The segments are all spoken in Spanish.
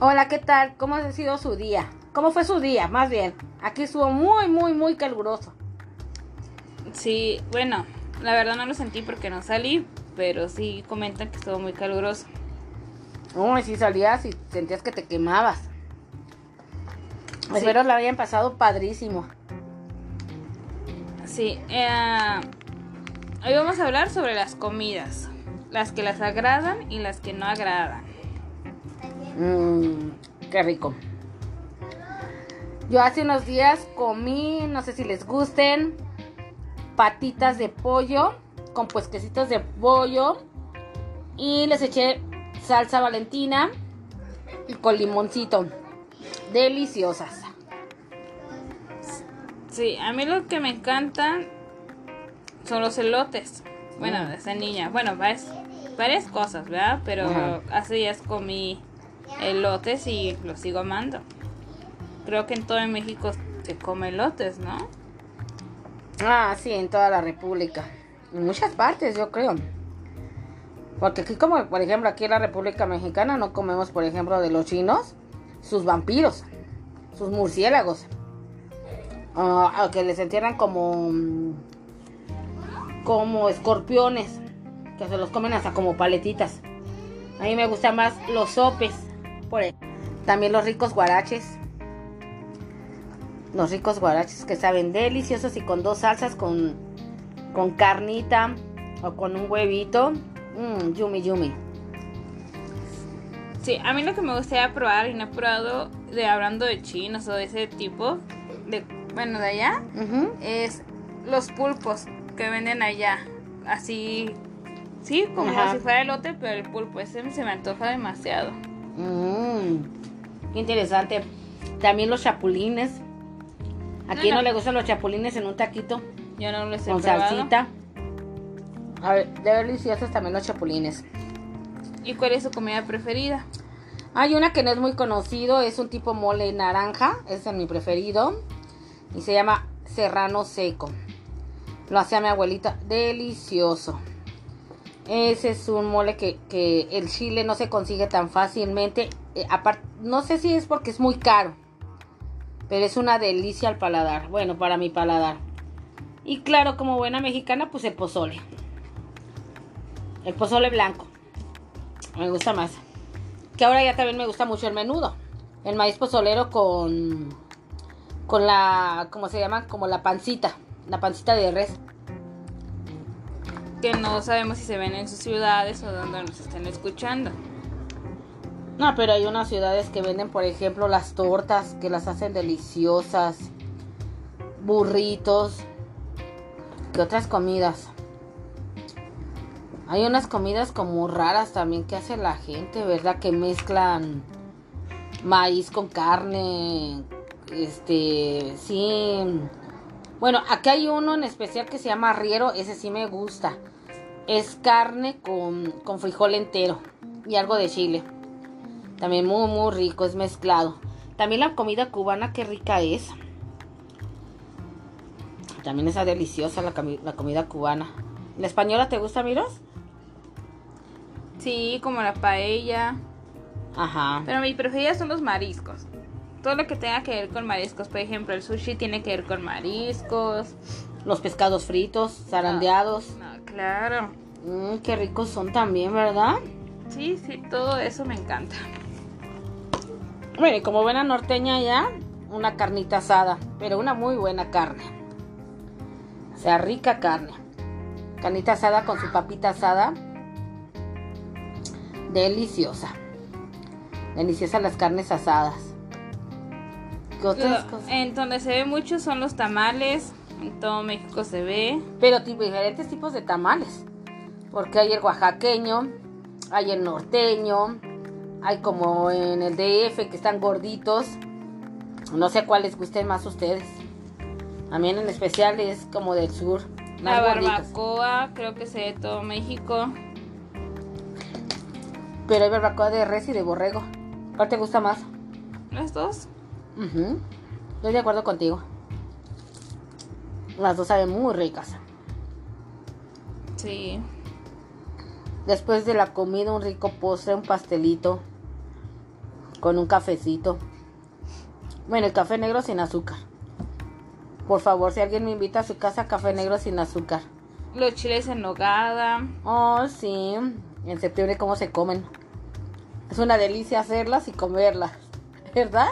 Hola, ¿qué tal? ¿Cómo ha sido su día? ¿Cómo fue su día? Más bien, aquí estuvo muy, muy, muy caluroso. Sí, bueno, la verdad no lo sentí porque no salí, pero sí comentan que estuvo muy caluroso. Uy, si salías y sentías que te quemabas. Sí. Espero la habían pasado padrísimo. Sí, eh, hoy vamos a hablar sobre las comidas, las que las agradan y las que no agradan. Mmm, qué rico. Yo hace unos días comí, no sé si les gusten, patitas de pollo con puesquecitos de pollo y les eché salsa valentina y con limoncito. Deliciosas. Sí, a mí lo que me encantan son los elotes. Bueno, Mm. desde niña. Bueno, varias, varias cosas, ¿verdad? Pero Ajá. hace días comí elotes y los sigo amando. Creo que en todo México se come elotes, ¿no? Ah, sí, en toda la República. En muchas partes, yo creo. Porque aquí, como por ejemplo, aquí en la República Mexicana, no comemos, por ejemplo, de los chinos, sus vampiros, sus murciélagos. Ah, que les entierran como. como escorpiones. Que se los comen hasta como paletitas. A mí me gustan más los sopes. Por También los ricos guaraches. Los ricos guaraches que saben deliciosos y con dos salsas, con, con carnita o con un huevito. Mmm, yumi yumi. Sí, a mí lo que me gustaría probar y no he probado, de hablando de chinos o de ese tipo, de, bueno, de allá, es los pulpos que venden allá. Así, sí, como Ajá. si fuera elote, pero el pulpo, ese se me antoja demasiado. Mm, qué interesante. También los chapulines. ¿A No, quién no no. le gustan los chapulines en un taquito Yo no los he con probado. salsita? A ver, deliciosos también los chapulines. ¿Y cuál es su comida preferida? Hay una que no es muy conocido, es un tipo mole naranja, ese es mi preferido. Y se llama serrano seco. Lo hacía mi abuelita, delicioso. Ese es un mole que, el chile no se consigue tan fácilmente. Eh, no sé si es porque es muy caro, pero es una delicia al paladar. Bueno, para mi paladar. Y claro, como buena mexicana, pues el pozole. El pozole blanco. Me gusta más. Que ahora ya también me gusta mucho el menudo. El maíz pozolero con. Con la. ¿Cómo se llama? Como la pancita. La pancita de res. Que no sabemos si se ven en sus ciudades o donde nos estén escuchando. No, pero hay unas ciudades que venden, por ejemplo, las tortas, que las hacen deliciosas. Burritos. ¿Qué otras comidas? Hay unas comidas como raras también que hace la gente, ¿verdad? Que mezclan maíz con carne. Este, sí. Bueno, aquí hay uno en especial que se llama arriero, ese sí me gusta. Es carne con, con frijol entero y algo de chile. También muy, muy rico, es mezclado. También la comida cubana, qué rica es. También está deliciosa la, la comida cubana. ¿La española te gusta, Miros? Sí, como la paella. Ajá. Pero mi preferida son los mariscos. Todo lo que tenga que ver con mariscos. Por ejemplo, el sushi tiene que ver con mariscos. Los pescados fritos, zarandeados. No, claro. Mm, qué ricos son también, ¿verdad? Sí, sí, todo eso me encanta. Y como buena norteña ya, una carnita asada, pero una muy buena carne. O sea, rica carne. Carnita asada con su papita asada. Deliciosa. Deliciosa las carnes asadas. ¿Qué otras Lo- cosas? En donde se ve mucho son los tamales. En todo México se ve. Pero tipo, diferentes tipos de tamales. Porque hay el oaxaqueño, hay el norteño, hay como en el DF que están gorditos. No sé cuál les gusten más a ustedes. Mí en especial es como del sur. La gorditos. barbacoa, creo que se ve todo México. Pero hay barbacoa de res y de borrego. ¿Cuál te gusta más? Las dos. Ujú. Estoy de acuerdo contigo. Las dos saben muy ricas. Sí. Después de la comida, un rico postre, un pastelito. con un cafecito. Bueno, el café negro sin azúcar. Por favor, si alguien me invita a su casa, café negro sin azúcar. Los chiles en nogada. Oh, sí. En septiembre, ¿cómo se comen? Es una delicia hacerlas y comerlas. ¿Verdad?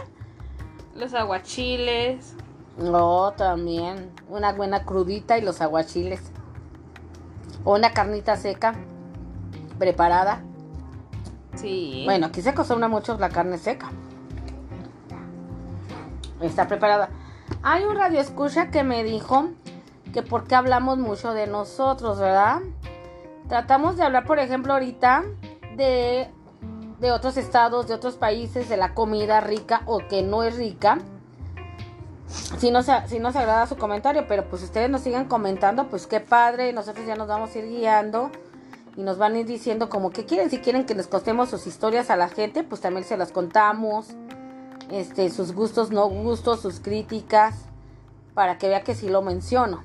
Los aguachiles. Oh, también. Una buena crudita y los aguachiles. O una carnita seca. Preparada. Sí. Bueno, aquí se acostumbra mucho la carne seca. Está preparada. Hay un radio escucha que me dijo que por qué hablamos mucho de nosotros, ¿verdad? Tratamos de hablar, por ejemplo, ahorita de, de otros estados, de otros países, de la comida rica o que no es rica. Si no, se, si no se agrada su comentario, pero pues ustedes nos siguen comentando, pues qué padre, nosotros ya nos vamos a ir guiando y nos van a ir diciendo como que quieren, si quieren que les contemos sus historias a la gente, pues también se las contamos, este, sus gustos, no gustos, sus críticas, para que vea que sí lo menciono.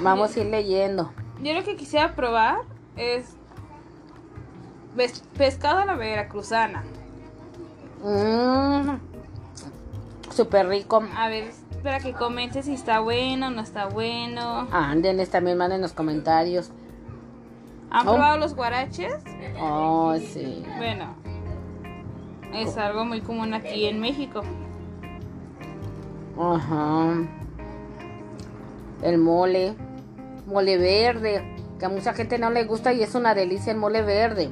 Vamos a ir leyendo. Yo lo que quisiera probar es pescado a la veracruzana. Mmm, Súper rico. A ver, espera que comente si está bueno o no está bueno. Anden, también manden los comentarios. ¿Han Oh. probado los guaraches? Oh, sí. Bueno, es algo muy común aquí en México. Ajá. El mole. Mole verde. Que a mucha gente no le gusta y es una delicia el mole verde.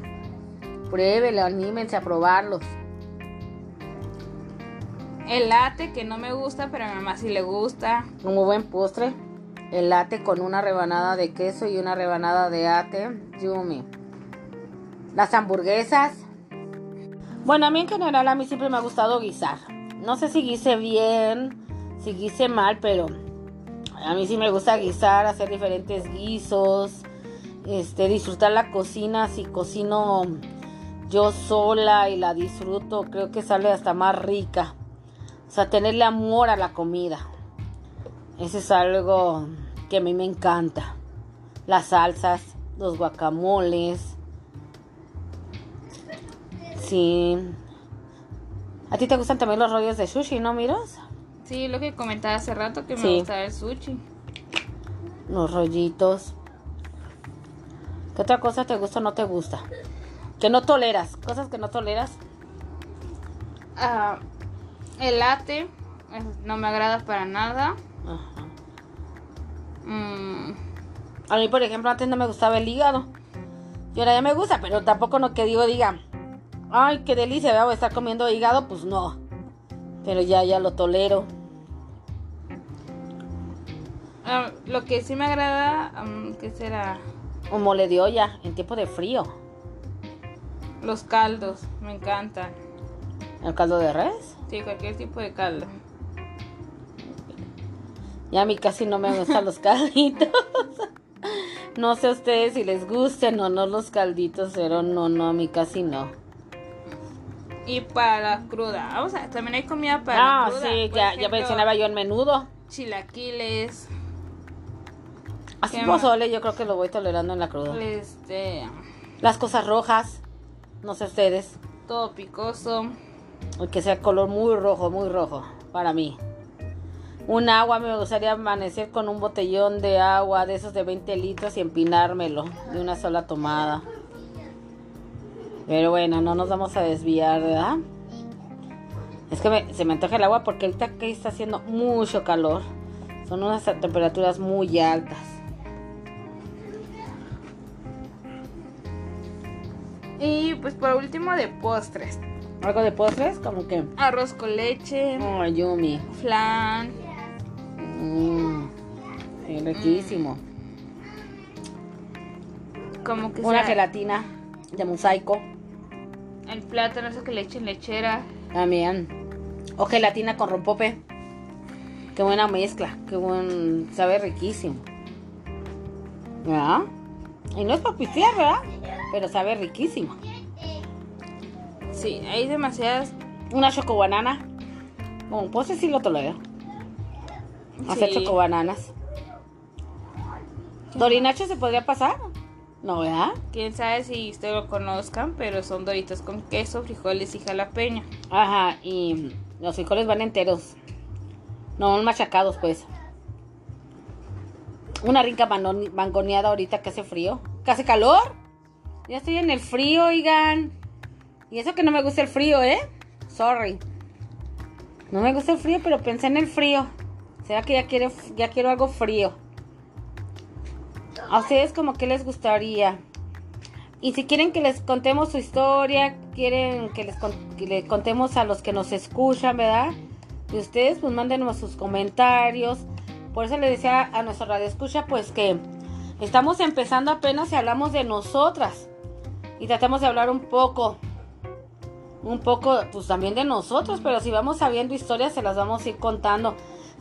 Pruébelo, anímense a probarlos. El latte, que no me gusta, pero a mi mamá sí le gusta. Un muy buen postre. El latte con una rebanada de queso y una rebanada de ate. Yumi. Las hamburguesas. Bueno, a mí en general a mí siempre me ha gustado guisar. No sé si guise bien, si guise mal, pero a mí sí me gusta guisar, hacer diferentes guisos, este, disfrutar la cocina. Si cocino yo sola y la disfruto, creo que sale hasta más rica. O sea, tenerle amor a la comida. Eso es algo que a mí me encanta. Las salsas, los guacamoles. Sí. ¿A ti te gustan también los rollos de sushi, no miras? Sí, lo que comentaba hace rato que me gusta el sushi. Los rollitos. ¿Qué otra cosa te gusta o no te gusta? Que no toleras. Cosas que no toleras. Ah, el latte no me agrada para nada. Ajá. Mm, A mí, por ejemplo, antes no me gustaba el hígado. Y ahora ya me gusta, pero tampoco no que digo, diga, ay, qué delicia, voy a estar comiendo hígado, pues no. Pero ya, ya lo tolero. ah, lo que sí me agrada, mm, ¿qué será? Un mole de olla en tiempo de frío. Los caldos, me encantan. El caldo de res. Sí, cualquier tipo de caldo. Ya a mí casi no me gustan los calditos. No sé a ustedes si les gusten o no los calditos, pero no, no, a mí casi no. Y para la cruda, vamos a, también hay comida para Ah, la cruda. sí, Por ya, ya mencionaba yo el menudo. Chilaquiles, Así ¿Qué pozole, yo creo que lo voy tolerando en la cruda. este, Las cosas rojas, no sé ustedes. todo picoso. O que sea color muy rojo, muy rojo, para mí. Un agua, me gustaría amanecer con un botellón de agua de esos de 20 litros y empinármelo de una sola tomada. Pero bueno, no nos vamos a desviar, ¿verdad? Es que me- se me antoja el agua porque ahorita que está haciendo mucho calor. Son unas temperaturas muy altas. Y pues por último de postres. Algo de postres, como que... Arroz con leche, Oh, yumi. flan, Mm, sí, riquísimo. como que Una sea gelatina de mosaico. el plátano, eso que le echen lechera. También. O gelatina con rompope. Qué buena mezcla. Qué buen. Sabe riquísimo. ¿Verdad? Y no es para pistear, ¿verdad? Pero sabe riquísimo. Sí, hay demasiadas. Una chocobanana. Bueno, pues sí lo tolero. Hacer Sí. chocobananas. ¿Dorinacho se podría pasar? No, ¿verdad? Quién sabe si ustedes lo conozcan, pero son doritos con queso, frijoles y jalapeño. Ajá, y los frijoles van enteros. No machacados, pues. Una rica mangoneada ahorita que hace frío. ¿Que hace calor? Ya estoy en el frío, oigan. Y eso que no me gusta el frío, ¿eh? Sorry. No me gusta el frío, pero pensé en el frío. ¿Será que ya, ya quiero algo frío? ¿A ustedes como que les gustaría? Y si quieren que les contemos su historia, quieren que les contemos a los que nos escuchan, ¿verdad? Y ustedes pues mándenos sus comentarios. Por eso le decía a nuestra radio escucha pues que estamos empezando apenas y hablamos de nosotras. Y tratamos de hablar un poco, un poco pues también de nosotros, pero si vamos sabiendo historias se las vamos a ir contando.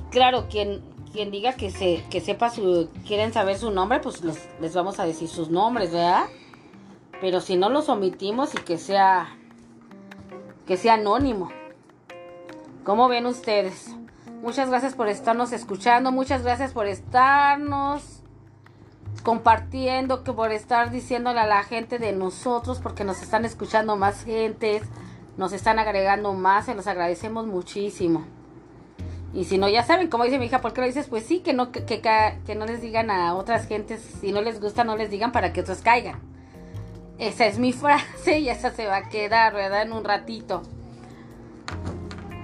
Claro, quien, quien diga que, se, que sepa su, quieren saber su nombre, pues les vamos a decir sus nombres, ¿verdad? Pero si no los omitimos y que sea que sea anónimo. ¿Cómo ven ustedes? Muchas gracias por estarnos escuchando, muchas gracias por estarnos compartiendo, que por estar diciéndole a la gente de nosotros, porque nos están escuchando más gentes, nos están agregando más, se los agradecemos muchísimo. Y si no, ya saben, como dice mi hija, ¿por qué lo dices? Pues sí, que no, que, que, no les digan a otras gentes, si no les gusta, no les digan para que otros caigan. Esa es mi frase y esa se va a quedar, ¿verdad? En un ratito.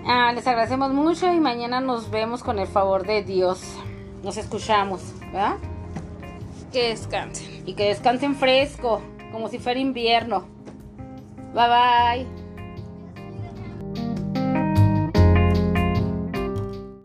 Ah, les agradecemos mucho y mañana nos vemos con el favor de Dios. Nos escuchamos, ¿verdad? Que descansen. Y que descansen fresco, como si fuera invierno. Bye bye.